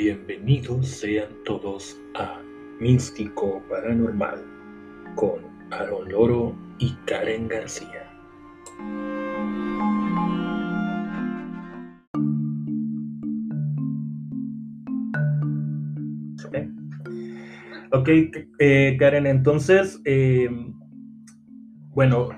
Bienvenidos sean todos a Místico Paranormal con Aaron Loro y Karen García. Ok, eh, Karen, entonces, eh, bueno,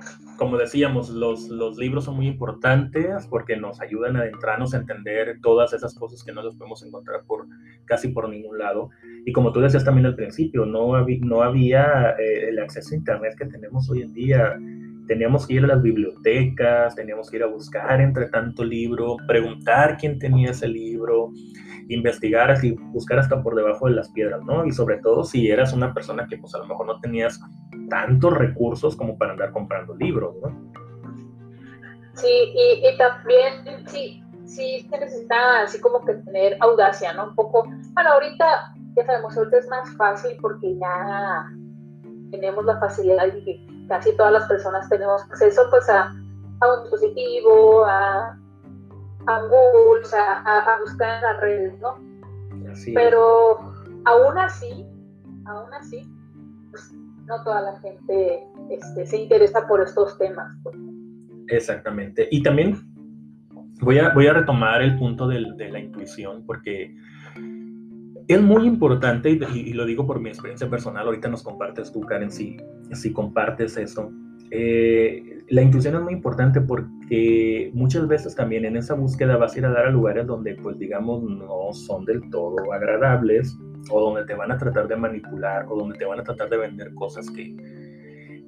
como decíamos, los, los libros son muy importantes porque nos ayudan a adentrarnos a entender todas esas cosas que no las podemos encontrar por casi por ningún lado. Y como tú decías también al principio, no, había, no había eh, el acceso a Internet que tenemos hoy en día. Teníamos que ir a las bibliotecas, teníamos que ir a buscar entre tanto libro, preguntar quién tenía ese libro, investigar, así, buscar hasta por debajo de las piedras, ¿no? Y sobre todo si eras una persona que pues a lo mejor no tenías tantos recursos como para andar comprando libros, ¿no? Sí, y, también sí, sí se necesita así como que tener audacia, ¿no? Un poco, bueno, ahorita ya sabemos, ahorita es más fácil porque ya tenemos la facilidad de casi todas las personas tenemos acceso pues a, a un dispositivo, a, a Google, a, a, buscar en las redes, ¿no? Pero aún así, aún así, pues, no toda la gente este, se interesa por estos temas. Pues. Exactamente. Y también voy a, voy a retomar el punto de, la intuición, porque es muy importante, y, lo digo por mi experiencia personal, ahorita nos compartes tú, Karen, si, si compartes eso. Eh, la intuición es muy importante porque muchas veces también en esa búsqueda vas a ir a dar a lugares donde, pues digamos, no son del todo agradables o donde te van a tratar de manipular o donde te van a tratar de vender cosas que,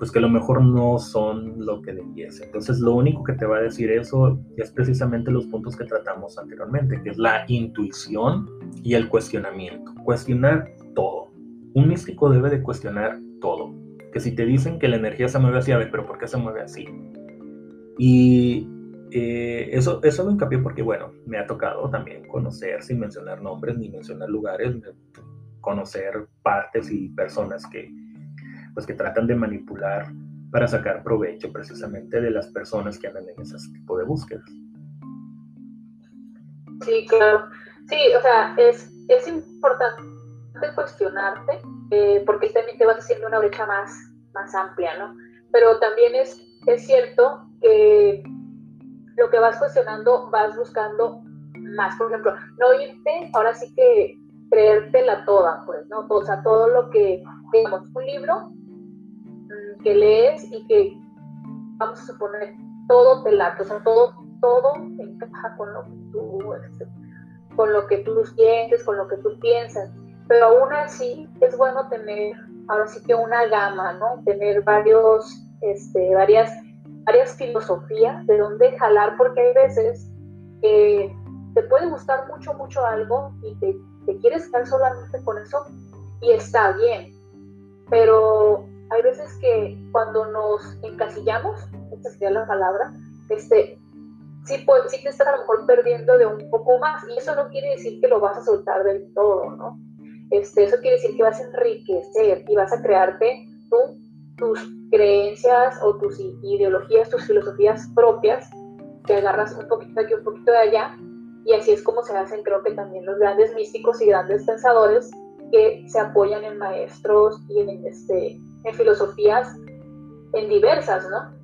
pues que a lo mejor no son lo que debiese. Entonces, lo único que te va a decir eso es precisamente los puntos que tratamos anteriormente, que es la intuición y el cuestionamiento. Cuestionar todo. Un místico debe de cuestionar todo que si te dicen que la energía se mueve así, a ver, pero ¿por qué se mueve así? Y eh, eso, eso lo hincapié porque, bueno, me ha tocado también conocer, sin mencionar nombres ni mencionar lugares, conocer partes y personas que, pues, que tratan de manipular para sacar provecho precisamente de las personas que andan en ese tipo de búsquedas. Sí, claro. Sí, o sea, es, es importante cuestionarte, eh, porque también te vas haciendo una brecha más, más amplia, ¿no? Pero también es, es cierto que lo que vas cuestionando, vas buscando más. Por ejemplo, no irte, ahora sí que creértela toda, pues, ¿no? O sea, todo lo que, digamos, un libro que lees y que, vamos a suponer, todo te late, o sea, todo, todo encaja con lo que tú, este, con lo que tú sientes, con lo que tú piensas pero aún así es bueno tener, ahora sí que una gama, ¿no? Tener varios, este, varias, varias filosofías de dónde jalar, porque hay veces que te puede gustar mucho, mucho algo y te, quieres quedar solamente con eso y está bien, pero hay veces que cuando nos encasillamos, esta sería la palabra, este, sí, sí te estás a lo mejor perdiendo de un poco más y eso no quiere decir que lo vas a soltar del todo, ¿no? Este, eso quiere decir que vas a enriquecer y vas a crearte tú, tus creencias o tus ideologías, tus filosofías propias, que agarras un poquito de aquí, un poquito de allá, y así es como se hacen, creo que también los grandes místicos y grandes pensadores que se apoyan en maestros y en, este, en filosofías en diversas, ¿no?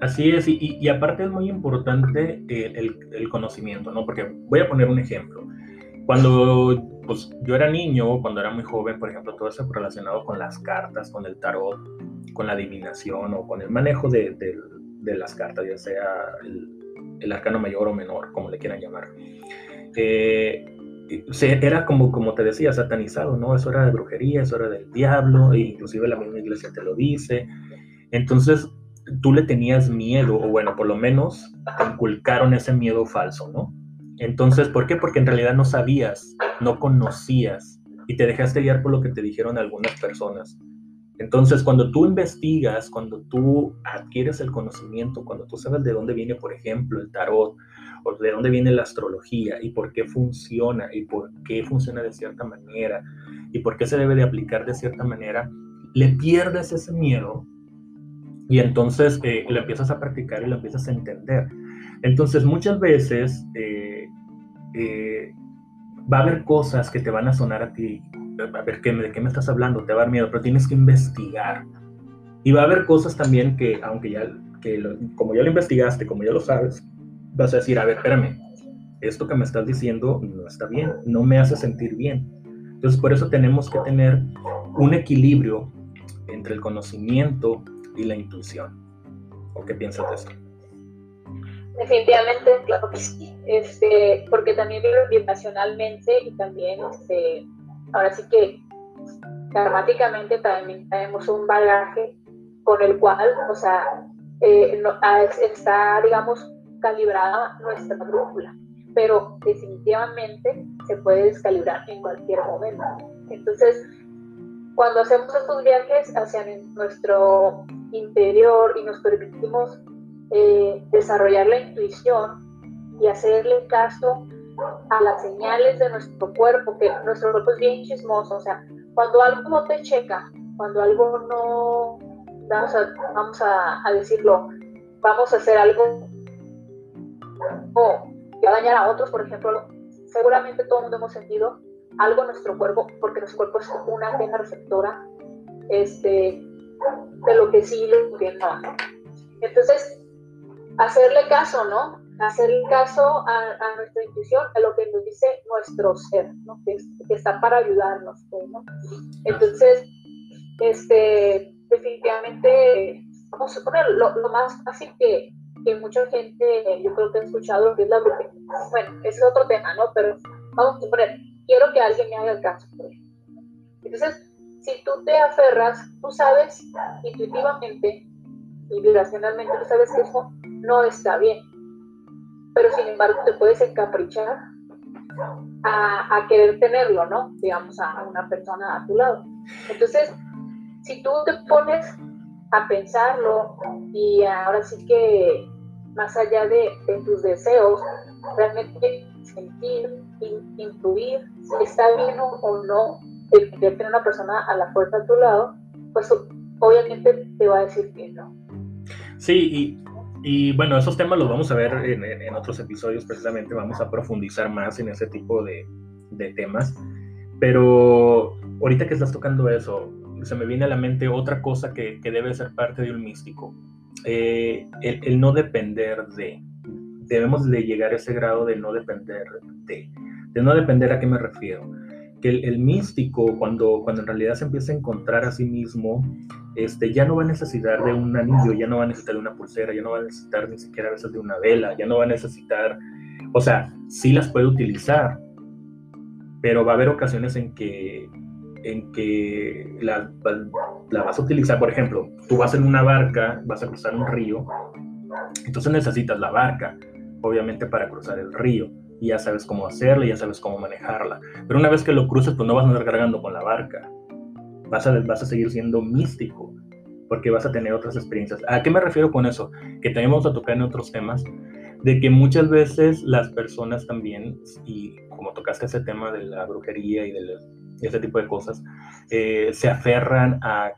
Así es, y, aparte es muy importante el, conocimiento, ¿no? Porque voy a poner un ejemplo. Cuando pues, yo era niño, cuando era muy joven, por ejemplo, todo eso relacionado con las cartas, con el tarot, con la adivinación o con el manejo de, las cartas, ya sea el, arcano mayor o menor, como le quieran llamar. Eh, era como, como te decía, satanizado, ¿no? Eso era de brujería, eso era del diablo, e inclusive la misma iglesia te lo dice. Entonces, tú le tenías miedo, o bueno, por lo menos te inculcaron ese miedo falso, ¿no? Entonces, ¿por qué? Porque en realidad no sabías, no conocías y te dejaste guiar por lo que te dijeron algunas personas. Entonces, cuando tú investigas, cuando tú adquieres el conocimiento, cuando tú sabes de dónde viene, por ejemplo, el tarot, de dónde viene la astrología, y por qué funciona, y por qué funciona de cierta manera, y por qué se debe de aplicar de cierta manera, le pierdes ese miedo y entonces eh, lo empiezas a practicar y lo empiezas a entender. Entonces, muchas veces... Eh, eh, va a haber cosas que te van a sonar a ti, a ver ¿qué, de qué me estás hablando, te va a dar miedo, pero tienes que investigar. Y va a haber cosas también que, aunque ya, que como ya lo investigaste, como ya lo sabes, vas a decir, a ver, espérame, esto que me estás diciendo no está bien, no me hace sentir bien. Entonces, por eso tenemos que tener un equilibrio entre el conocimiento y la intuición. ¿O qué piensas de esto? Definitivamente, claro que sí. Este, porque también vivo vibracionalmente y también, este, ahora sí que dramáticamente también tenemos un bagaje con el cual, o sea, eh, está, digamos, calibrada nuestra brújula, pero definitivamente se puede descalibrar en cualquier momento. Entonces, cuando hacemos estos viajes hacia nuestro interior y nos permitimos eh, desarrollar la intuición y hacerle caso a las señales de nuestro cuerpo, que nuestro cuerpo es bien chismoso, o sea, cuando algo no te checa, cuando algo no, vamos a, vamos a, decirlo, vamos a hacer algo o que va a dañar a otros, por ejemplo, seguramente todo el mundo hemos sentido algo en nuestro cuerpo, porque nuestro cuerpo es una antena receptora este, de lo que sí y lo que no. Entonces, hacerle caso, ¿no? Hacerle caso a, nuestra intuición, a lo que nos dice nuestro ser, ¿no? Que, está para ayudarnos, pues, ¿no? Entonces, este, definitivamente, vamos a poner lo, más fácil que, que, mucha gente, yo creo que ha escuchado, que es la brujería. Bueno, ese es otro tema, ¿no? Pero vamos a poner, quiero que alguien me haga el caso. Entonces, si tú te aferras, tú sabes intuitivamente y vibracionalmente, tú sabes que eso no está bien. Pero sin embargo te puedes encaprichar a, querer tenerlo, ¿no? Digamos, a, una persona a tu lado. Entonces, si tú te pones a pensarlo y ahora sí que más allá de, tus deseos, realmente sentir, intuir si está bien o, no el tener una persona a la puerta a tu lado, pues obviamente te va a decir que no. Sí, y y bueno, esos temas los vamos a ver en, otros episodios, precisamente vamos a profundizar más en ese tipo de, temas. Pero ahorita que estás tocando eso, se me viene a la mente otra cosa que, debe ser parte de un místico. Eh, el, no depender de. Debemos de llegar a ese grado de no depender de. De no depender a qué me refiero que el, místico, cuando, cuando en realidad se empieza a encontrar a sí mismo, este, ya no va a necesitar de un anillo, ya no va a necesitar de una pulsera, ya no va a necesitar ni siquiera a veces de una vela, ya no va a necesitar, o sea, sí las puede utilizar, pero va a haber ocasiones en que, en que la, la vas a utilizar, por ejemplo, tú vas en una barca, vas a cruzar un río, entonces necesitas la barca, obviamente para cruzar el río y ya sabes cómo hacerla, ya sabes cómo manejarla. Pero una vez que lo cruces, pues no vas a andar cargando con la barca. Vas a, vas a seguir siendo místico, porque vas a tener otras experiencias. ¿A qué me refiero con eso? Que también vamos a tocar en otros temas, de que muchas veces las personas también, y como tocaste ese tema de la brujería y de, ese tipo de cosas, eh, se aferran a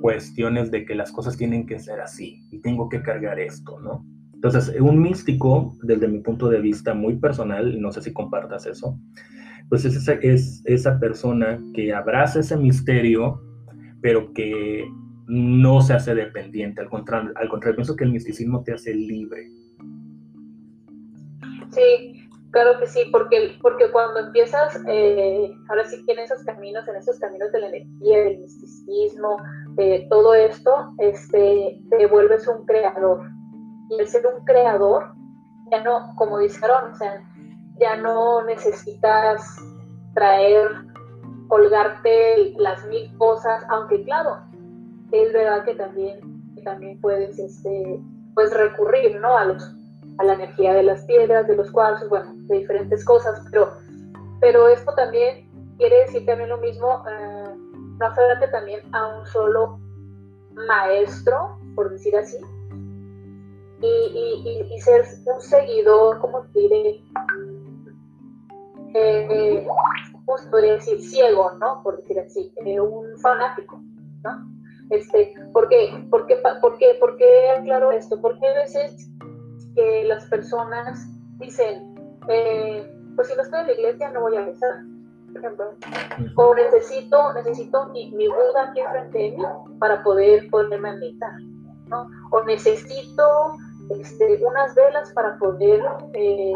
cuestiones de que las cosas tienen que ser así y tengo que cargar esto, ¿no? Entonces, un místico, desde mi punto de vista muy personal, y no sé si compartas eso, pues es esa, es esa persona que abraza ese misterio, pero que no se hace dependiente. Al contrario, al contrario pienso que el misticismo te hace libre. Sí, claro que sí, porque, porque cuando empiezas, eh, ahora sí que en esos caminos, en esos caminos de la energía, del misticismo, de todo esto, este, te vuelves un creador y el ser un creador, ya no, como dijeron, o sea, ya no necesitas traer, colgarte las mil cosas, aunque claro, es verdad que también, también puedes este, pues recurrir ¿no? a, los, a la energía de las piedras, de los cuarzos, bueno, de diferentes cosas, pero, pero esto también quiere decir también lo mismo, eh, no aferrarte también a un solo maestro, por decir así, y, y, ser un seguidor, como te diré, eh, ¿cómo se podría decir? Ciego, ¿no? Por decir así, eh, un fanático, ¿no? Este, ¿por qué? ¿Por qué, por qué, por qué aclaro esto? Porque a veces que las personas dicen, eh, pues si no estoy en la iglesia no voy a rezar, por ejemplo. O necesito, necesito mi, mi Buda aquí frente de mí para poder ponerme a meditar, ¿no? O necesito este, unas velas para poder eh,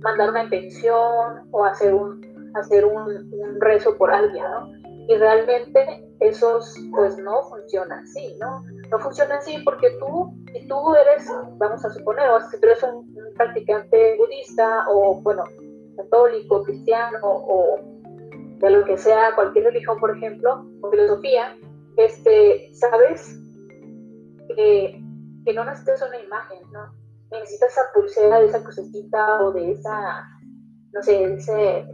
mandar una intención o hacer un, hacer un, un, rezo por alguien, ¿no? Y realmente esos, pues no funciona así, ¿no? No funciona así porque tú, si tú eres, vamos a suponer, o si tú eres un, practicante budista o, bueno, católico, cristiano o de lo que sea, cualquier religión, por ejemplo, o filosofía, este, sabes que, que no necesitas una imagen, ¿no? Necesitas esa pulsera de esa crucecita o de esa, no sé, ese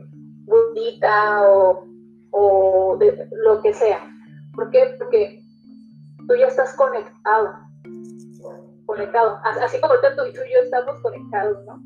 budita o, o de lo que sea. ¿Por qué? Porque tú ya estás conectado conectado, así como tú, y yo estamos conectados, ¿no?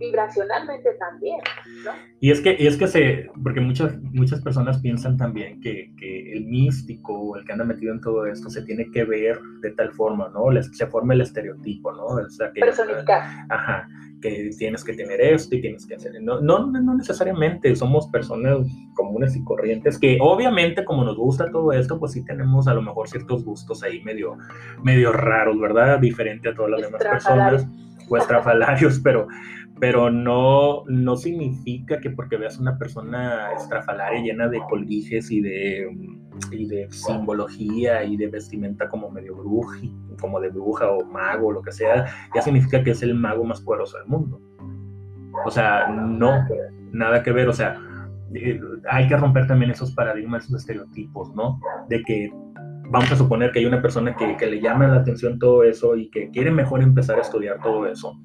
Vibracionalmente también, ¿no? Y es que, y es que se, porque muchas, muchas personas piensan también que, que, el místico o el que anda metido en todo esto se tiene que ver de tal forma, ¿no? se forma el estereotipo, ¿no? O sea, que, Personificar. Ajá, que tienes que tener esto y tienes que hacer. No, no, no necesariamente, somos personas comunes y corrientes que obviamente como nos gusta todo esto, pues sí tenemos a lo mejor ciertos gustos ahí medio, medio raros, ¿verdad? Diferente a todas las demás personas o estrafalarios, pero, pero no, no significa que porque veas una persona estrafalaria llena de colguijes y de, y de simbología y de vestimenta como medio bruji, como de bruja o mago lo que sea, ya significa que es el mago más poderoso del mundo. O sea, no, nada que ver, o sea, eh, hay que romper también esos paradigmas, esos estereotipos, ¿no? De que vamos a suponer que hay una persona que, que, le llama la atención todo eso y que quiere mejor empezar a estudiar todo eso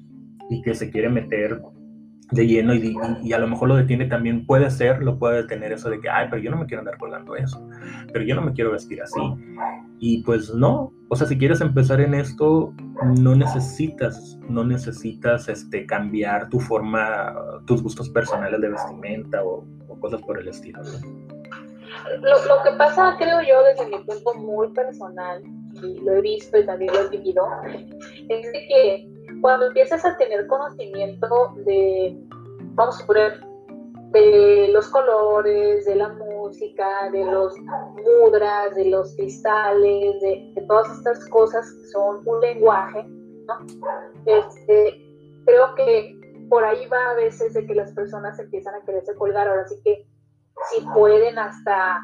y que se quiere meter de lleno y, y, a lo mejor lo detiene también, puede ser, lo puede detener eso de que, ay, pero yo no me quiero andar colgando eso, pero yo no me quiero vestir así. Y pues no, o sea, si quieres empezar en esto, no necesitas, no necesitas este, cambiar tu forma, tus gustos personales de vestimenta o, o cosas por el estilo. Lo, lo, que pasa, creo yo, desde mi punto muy personal, y lo he visto y también lo he vivido, es que cuando empiezas a tener conocimiento de, vamos a poner, de los colores, de la música, de los mudras, de los cristales, de, todas estas cosas que son un lenguaje, ¿no? Este, creo que por ahí va a veces de que las personas empiezan a quererse colgar, ahora sí que si pueden hasta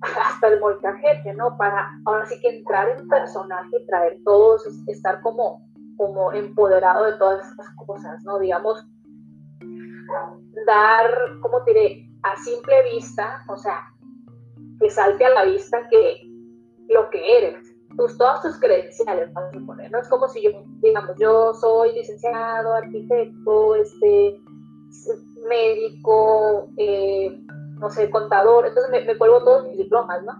hasta el molcajete, ¿no? Para ahora sí que entrar en personaje, traer todos, estar como como empoderado de todas estas cosas, ¿no? Digamos, dar, ¿cómo diré? A simple vista, o sea, que salte a la vista que lo que eres, tus, todas tus credenciales, vamos a poner, ¿no? Es como si yo, digamos, yo soy licenciado, arquitecto, este, médico, eh, no sé, contador, entonces me, me cuelgo todos mis diplomas, ¿no?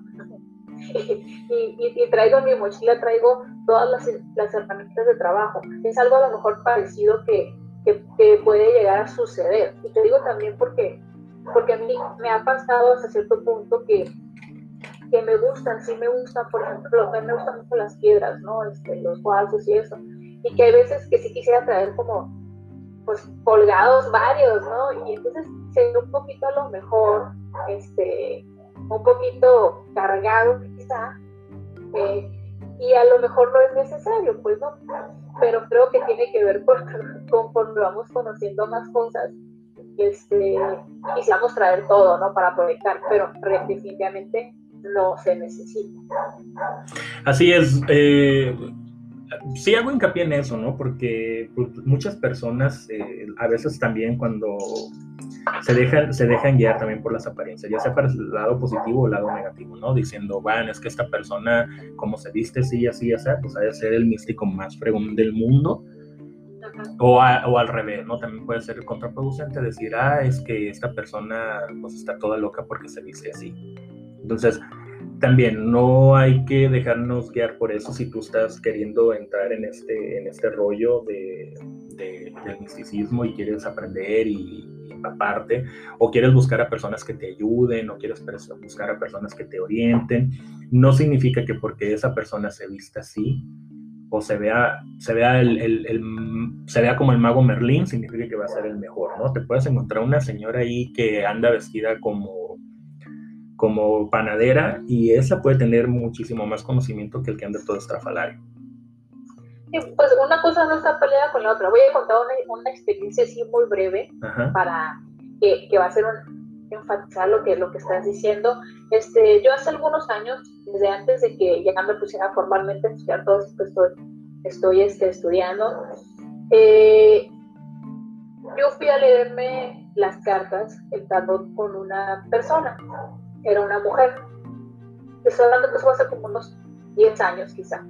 y, traigo en mi mochila, traigo todas las, las, herramientas de trabajo. Es algo a lo mejor parecido que, que, puede llegar a suceder. Y te digo también porque, porque a mí me ha pasado hasta cierto punto que, que me gustan, sí me gustan, por ejemplo, a mí me gustan mucho las piedras, ¿no? Este, los cuadros y eso. Y que hay veces que sí quisiera traer como, pues, colgados varios, ¿no? Y entonces se ve un poquito a lo mejor, este, un poquito cargado quizá, eh, y a lo mejor no es necesario, pues no, pero creo que tiene que ver con conforme vamos conociendo más cosas, este, quisiéramos traer todo, ¿no? Para proyectar, pero definitivamente no se necesita. Así es. Eh, sí hago hincapié en eso, ¿no? Porque pues, muchas personas eh, a veces también cuando se dejan, se dejan guiar también por las apariencias, ya sea para el lado positivo o el lado negativo, ¿no? Diciendo, bueno, es que esta persona, como se viste así, así, así, pues ha de ser el místico más fregón del mundo. O, o, al revés, ¿no? También puede ser contraproducente decir, ah, es que esta persona pues está toda loca porque se viste así. Entonces, también no hay que dejarnos guiar por eso si tú estás queriendo entrar en este, en este rollo de, de del misticismo y quieres aprender y, aparte, o quieres buscar a personas que te ayuden, o quieres buscar a personas que te orienten, no significa que porque esa persona se vista así, o se vea, se vea, el, el, se vea como el mago Merlín, significa que va a ser el mejor, ¿no? Te puedes encontrar una señora ahí que anda vestida como, como panadera y esa puede tener muchísimo más conocimiento que el que anda todo estrafalario. pues una cosa no está peleada con la otra. Voy a contar una, una experiencia así muy breve para que, que va a ser un, enfatizar lo que, lo que estás diciendo. Este, yo hace algunos años, desde antes de que ya me pusiera formalmente a estudiar todo esto estoy, estoy este, estudiando, eh, yo fui a leerme las cartas, el tarot con una persona, era una mujer. Estoy hablando que eso hace como unos 10 años quizá.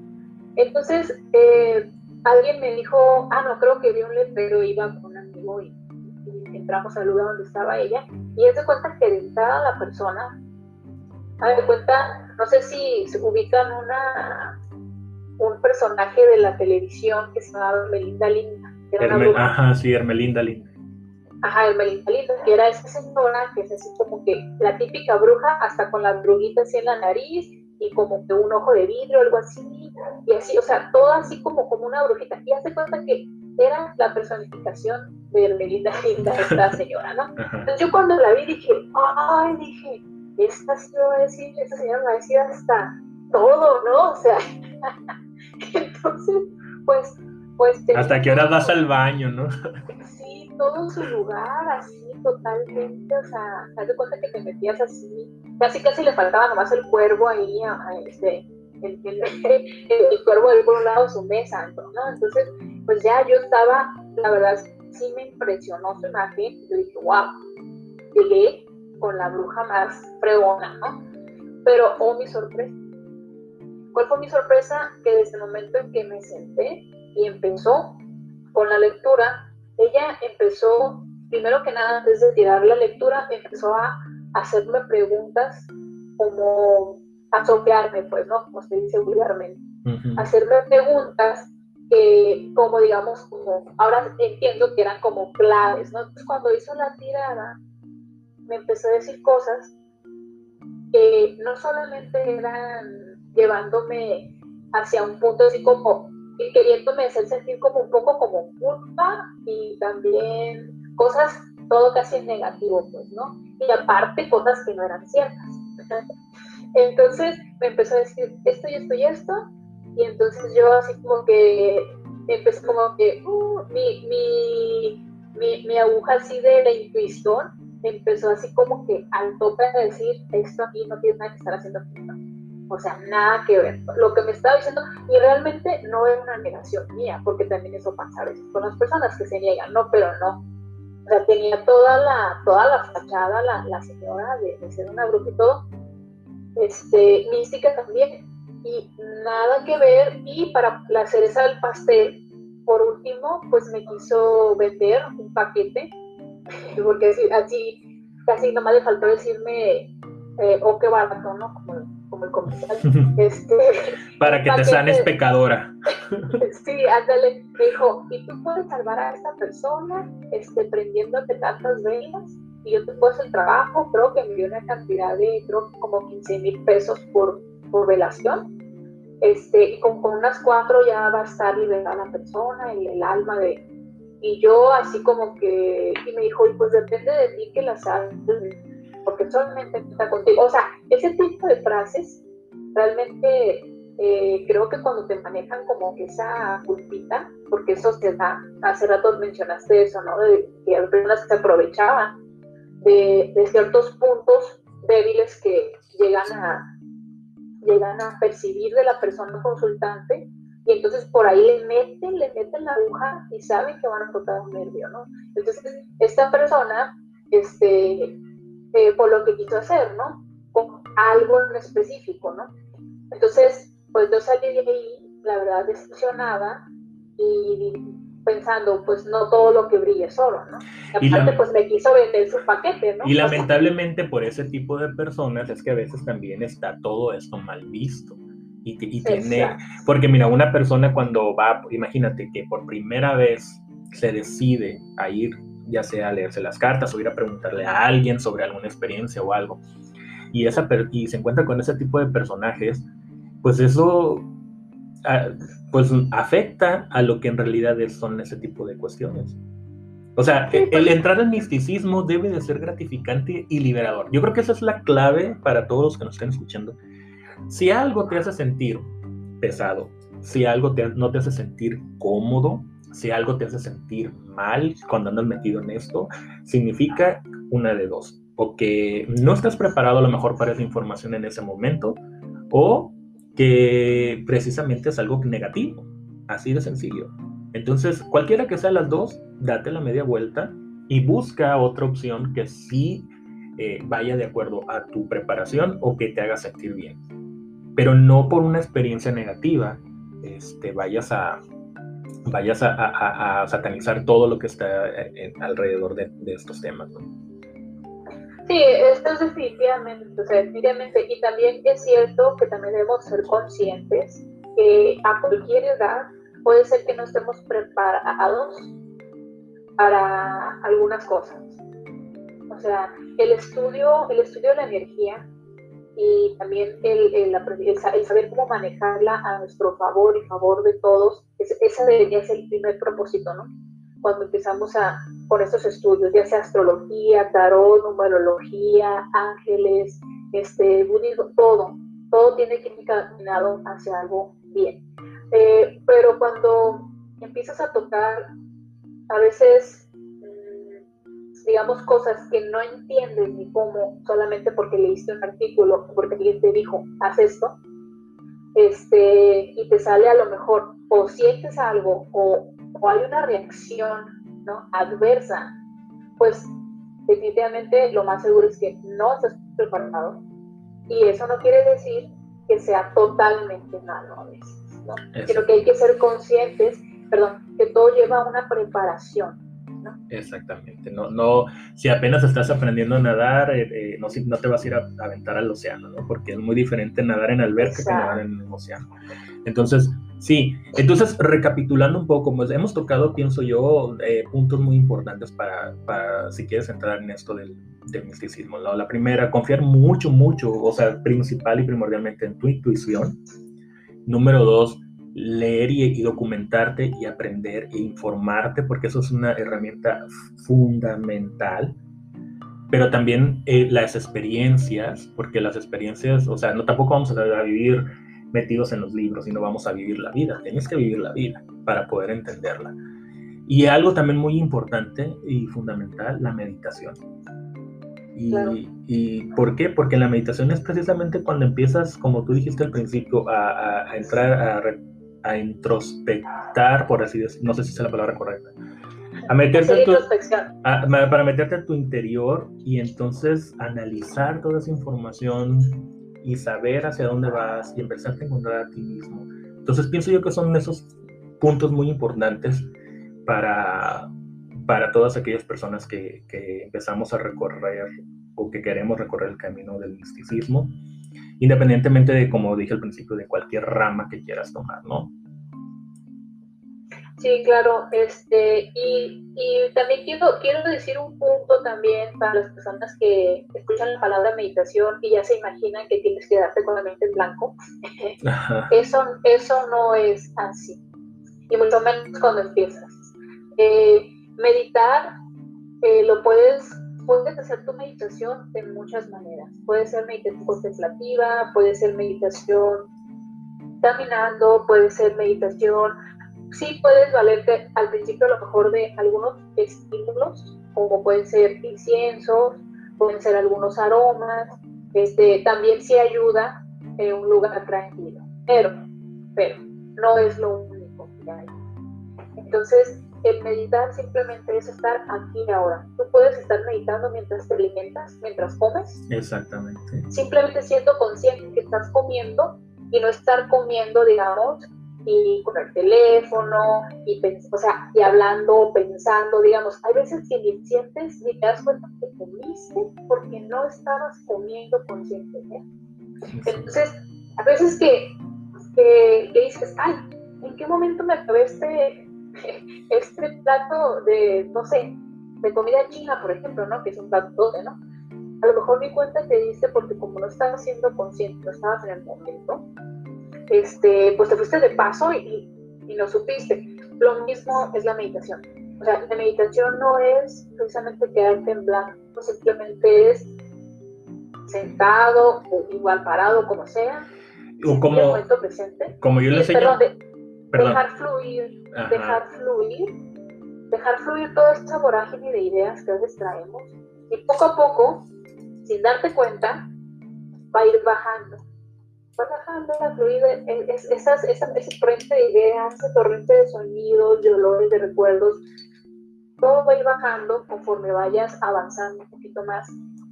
Entonces, eh, alguien me dijo, ah, no, creo que vi un letrero, iba con un amigo y entramos al lugar donde estaba ella y es de cuenta que de la persona, a de cuenta, no sé si se ubican una un personaje de la televisión que se llamaba Melinda Linda. ajá, sí, Hermelinda Linda. Ajá, Hermelinda Linda, que era esa señora que es así como que la típica bruja, hasta con las brujitas así en la nariz y como que un ojo de vidrio, algo así, y así, o sea, todo así como, como una brujita. Y hace cuenta que era la personificación de Hermelinda Linda, esta señora, ¿no? Entonces yo cuando la vi dije, ay, dije, esta señora va esta señora va a decir hasta todo, ¿no? O sea, entonces, pues, pues... ¿Hasta qué hora vas al baño, no? Sí, todo en su lugar, así, totalmente, o sea, haz de cuenta que te metías así, casi casi le faltaba nomás el cuervo ahí, este, el, el, el, cuervo ahí por un lado su mesa, ¿no? Entonces, pues ya yo estaba, la verdad, sí me impresionó su imagen. Yo dije, wow, llegué con la bruja más fregona, ¿no? Pero, oh, mi sorpresa. ¿Cuál fue mi sorpresa? Que desde el momento en que me senté y empezó con la lectura, ella empezó, primero que nada, antes de tirar la lectura, empezó a hacerme preguntas como a sopearme, pues, ¿no? Como se dice vulgarmente. Hacerme preguntas que como digamos, como ahora entiendo que eran como claves, ¿no? Entonces cuando hizo la tirada, me empezó a decir cosas que no solamente eran llevándome hacia un punto así como y queriéndome hacer sentir como un poco como culpa y también cosas todo casi en negativo, pues, ¿no? Y aparte cosas que no eran ciertas. Entonces me empezó a decir esto y esto y esto, y entonces yo así como que empecé como que uh, mi, mi, mi, aguja así de la intuición empezó así como que al tope de decir, esto aquí no tiene nada que estar haciendo aquí. O sea, nada que ver. Lo que me estaba diciendo, y realmente no es una negación mía, porque también eso pasa a veces con las personas que se niegan, no, pero no. O sea, tenía toda la, toda la fachada, la, la señora, de, de, ser una bruja y todo. Este, mística también, y nada que ver. Y para la cereza del pastel, por último, pues me quiso vender un paquete, porque así, casi nomás le faltó decirme, eh, oh, qué barato, ¿no? Como, como el comercial. Este, para que te sanes pecadora. sí, ándale. Me dijo, ¿y tú puedes salvar a esta persona este, prendiéndote tantas velas? Y yo te puedo hacer el trabajo, creo que me dio una cantidad de, creo como 15 mil pesos por por velación. Este, y con, unas cuatro ya va a estar liberada la persona y el alma de... Y yo así como que, y me dijo, y pues depende de ti que las hagas, porque solamente está contigo. O sea, ese tipo de frases realmente eh, creo que cuando te manejan como que esa culpita, porque eso te da, hace rato mencionaste eso, ¿no? De que hay personas que se aprovechaban de, de ciertos puntos débiles que llegan a, llegan a percibir de la persona consultante y entonces por ahí le meten, le meten la aguja y saben que van a tocar un nervio, ¿no? Entonces, esta persona, este, eh, por lo que quiso hacer, ¿no? Con algo en específico, ¿no? Entonces, pues yo salí de ahí, la verdad, decepcionada y pensando, pues no todo lo que brille es oro, ¿no? Y aparte, pues me quiso vender su paquete, ¿no? Y lamentablemente por ese tipo de personas es que a veces también está todo esto mal visto. Y, y tiene, porque mira, una persona cuando va, imagínate que por primera vez se decide a ir, ya sea leerse las cartas o ir a preguntarle a alguien sobre alguna experiencia o algo, y, esa, y se encuentra con ese tipo de personajes, pues eso pues afecta a lo que en realidad son ese tipo de cuestiones. O sea, el pues. entrar al misticismo debe de ser gratificante y liberador. Yo creo que esa es la clave para todos los que nos estén escuchando. Si algo te hace sentir pesado, si algo no te hace sentir cómodo, si algo te hace sentir mal cuando andas metido en esto, significa una de dos. O que no estás preparado a lo mejor para esa información en ese momento, o que precisamente es algo negativo. Así de sencillo. Entonces, cualquiera que sea las dos, date la media vuelta y busca otra opción que sí eh, vaya de acuerdo a tu preparación o que te haga sentir bien. Pero no por una experiencia negativa este, vayas a, vayas a, satanizar todo lo que está eh, alrededor de, estos temas. Sí, esto es definitivamente, definitivamente, y también es cierto que también debemos ser conscientes que a cualquier edad puede ser que no estemos preparados para algunas cosas. O sea, el estudio, el estudio de la energía y también el, el, saber cómo manejarla a nuestro favor y favor de todos, ese debería ser el primer propósito, ¿no? Cuando empezamos a, con estos estudios, ya sea astrología, tarot, numerología, ángeles, este, budismo, todo, todo tiene que ir encaminado hacia algo bien. Eh, pero cuando empiezas a tocar a veces digamos, cosas que no entiendes ni cómo, solamente porque leíste un artículo, porque alguien te dijo, haz esto, este, y te sale a lo mejor, o sientes algo, o, o hay una reacción ¿no? adversa, pues definitivamente lo más seguro es que no estás preparado. Y eso no quiere decir que sea totalmente malo a veces, ¿no? Sino que hay que ser conscientes, perdón, que todo lleva una preparación Exactamente. No, no, si apenas estás aprendiendo a nadar, eh, eh, no, no te vas a ir a, aventar al océano, ¿no? Porque es muy diferente nadar en alberca que nadar en el océano. Entonces, sí. Entonces, recapitulando un poco, pues hemos tocado, pienso yo, eh, puntos muy importantes para, para, si quieres entrar en esto del, del misticismo. ¿no? La primera, confiar mucho, mucho, o sea, principal y primordialmente en tu intuición. Número dos, leer y, documentarte y aprender e informarte, porque eso es una herramienta fundamental. Pero también eh, las experiencias, porque las experiencias, o sea, no tampoco vamos a, vivir metidos en los libros, sino vamos a vivir la vida. Tienes que vivir la vida para poder entenderla. Y algo también muy importante y fundamental, la meditación. Y, y, por qué? Porque la meditación es precisamente cuando empiezas, como tú dijiste al principio, a, a entrar a, a introspectar, por así decirlo, no sé si es la palabra correcta, a meterte tu, para meterte en tu interior y entonces analizar toda esa información y saber hacia dónde vas y empezar a encontrar a ti mismo. Entonces pienso yo que son esos puntos muy importantes para, para todas aquellas personas que, que empezamos a recorrer o que queremos recorrer el camino del misticismo independientemente de, como dije al principio, de cualquier rama que quieras tomar, ¿no? Sí, claro, este, y, y, también quiero, quiero decir un punto también para las personas que escuchan la palabra meditación y ya se imaginan que tienes que darte con la mente en blanco. eso, eso no es así, y mucho menos cuando empiezas. Eh, meditar eh, lo puedes puedes hacer tu meditación de muchas maneras. Puede ser meditación contemplativa, puede ser meditación caminando, puede ser meditación. Sí puedes valerte al principio a lo mejor de algunos estímulos, como pueden ser inciensos, pueden ser algunos aromas. Este, también sí ayuda en un lugar tranquilo, pero, pero no es lo único que hay. Entonces, el meditar simplemente es estar aquí y ahora. Tú puedes estar meditando mientras te alimentas, mientras comes. Exactamente. Simplemente siendo consciente que estás comiendo y no estar comiendo, digamos, y con el teléfono, y, o sea, y hablando, pensando, digamos. Hay veces que ni sientes ni te das cuenta que comiste porque no estabas comiendo conscientemente. Entonces, a veces que, que, que dices, ay, ¿en qué momento me acabé este este plato de, no sé, de comida china, por ejemplo, ¿no? Que es un plato doce, ¿no? A lo mejor mi cuenta te dice porque como no estabas siendo consciente, no estabas en el momento, este, pues te fuiste de paso y, y no supiste. Lo mismo es la meditación. O sea, la meditación no es precisamente quedarte en blanco, simplemente es sentado o igual parado, como sea, o como, el momento presente. Como yo le enseño. Perdón, Dejar fluir, dejar fluir, dejar fluir toda esta vorágine de ideas que a veces traemos y poco a poco, sin darte cuenta, va a ir bajando. Va bajando la fluida, es, esas, esa, ese torrente de ideas, ese torrente de sonidos, de olores, de recuerdos, todo va a ir bajando conforme vayas avanzando un poquito más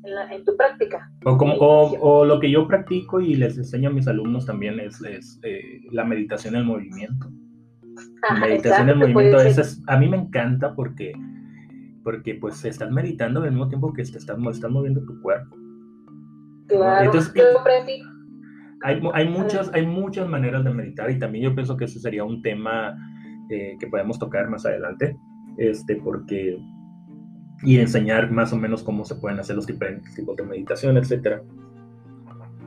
en, tu práctica. O, como, o, lo que yo practico y les enseño a mis alumnos también es, es eh, la meditación en movimiento. meditación en movimiento, es, a mí me encanta porque, porque pues estás meditando al mismo tiempo que te estás, estás moviendo tu cuerpo. Claro, Entonces, yo hay, hay, muchas, hay muchas maneras de meditar y también yo pienso que ese sería un tema eh, que podemos tocar más adelante, este, porque y enseñar más o menos cómo se pueden hacer los diferentes tipos de meditación, etc.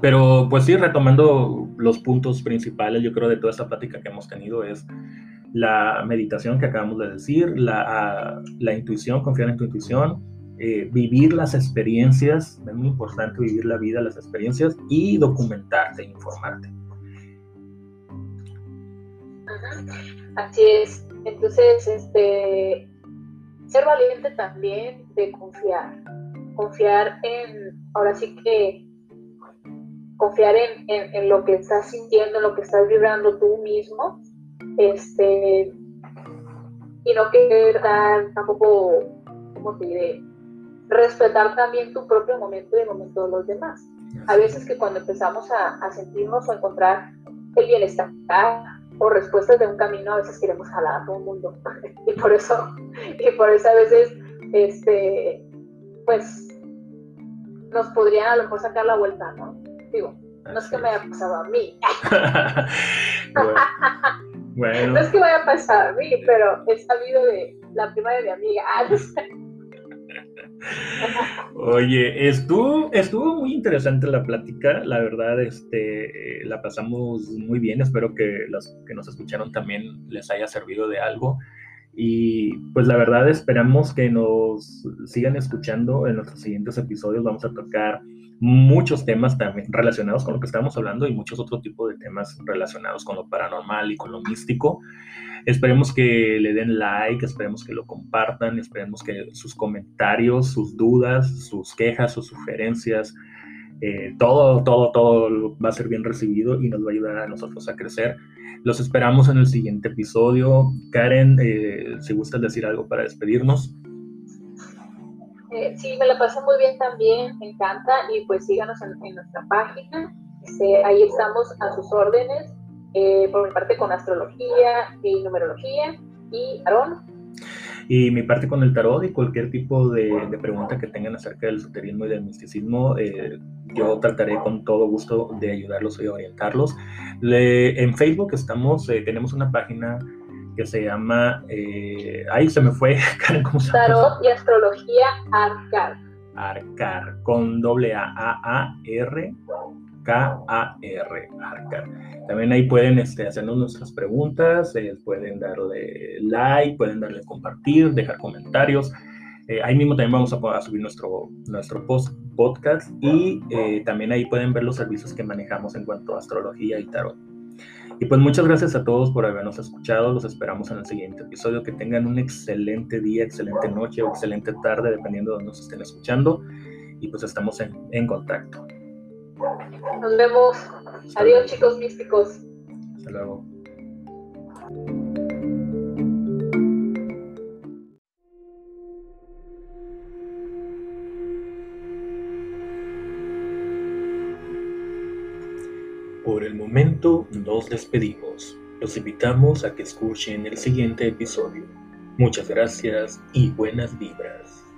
Pero pues sí, retomando los puntos principales, yo creo de toda esta plática que hemos tenido es la meditación que acabamos de decir, la, la intuición, confiar en tu intuición, eh, vivir las experiencias, es muy importante vivir la vida, las experiencias y documentarte, informarte. Así es. Entonces, este, ser valiente también de confiar, confiar en, ahora sí que, confiar en, lo que estás sintiendo, en lo que estás vibrando tú mismo, este, y no querer dar tampoco, como te diré? Respetar también tu propio momento y el momento de los demás. A veces que cuando empezamos a, a sentirnos o a encontrar el bienestar, o respuestas de un camino, a veces queremos jalar a todo el mundo. y por eso, y por eso a veces, este, pues, nos podrían a lo mejor sacar la vuelta, ¿no? Digo, no es que me haya pasado a mí. bueno. No es que me haya pasado a mí, pero he sabido de la prima de mi amiga. Oye, estuvo, estuvo muy interesante la plática, la verdad, este, la pasamos muy bien, espero que los que nos escucharon también les haya servido de algo. Y pues la verdad esperamos que nos sigan escuchando en nuestros siguientes episodios. Vamos a tocar muchos temas también relacionados con lo que estamos hablando y muchos otros tipos de temas relacionados con lo paranormal y con lo místico. Esperemos que le den like, esperemos que lo compartan, esperemos que sus comentarios, sus dudas, sus quejas, sus sugerencias, eh, todo, todo, todo va a ser bien recibido y nos va a ayudar a nosotros a crecer. Los esperamos en el siguiente episodio. Karen, eh, si gustas decir algo para despedirnos. Eh, sí, me la pasé muy bien también, me encanta y pues síganos en, nuestra página. Este, ahí estamos a sus órdenes eh, por mi parte con astrología y numerología y tarot. Y mi parte con el tarot y cualquier tipo de, pregunta que tengan acerca del esoterismo y del misticismo, eh, yo trataré con todo gusto de ayudarlos y orientarlos. en Facebook estamos, eh, tenemos una página que se llama, ahí se me fue, Karen, ¿cómo se llama? Tarot y astrología Arcar. Arcar, con doble A, A, A, R, K-A-R, También ahí pueden este, hacernos nuestras preguntas, eh, pueden darle like, pueden darle compartir, dejar comentarios. Eh, ahí mismo también vamos a, subir nuestro, nuestro post, podcast y eh, también ahí pueden ver los servicios que manejamos en cuanto a astrología y tarot. Y pues muchas gracias a todos por habernos escuchado. Los esperamos en el siguiente episodio. Que tengan un excelente día, excelente noche o excelente tarde, dependiendo de donde nos estén escuchando. Y pues estamos en, en contacto. Nos vemos. Adiós, chicos místicos. Hasta luego. Por el momento nos despedimos. Los invitamos a que escuchen el siguiente episodio. Muchas gracias y buenas vibras.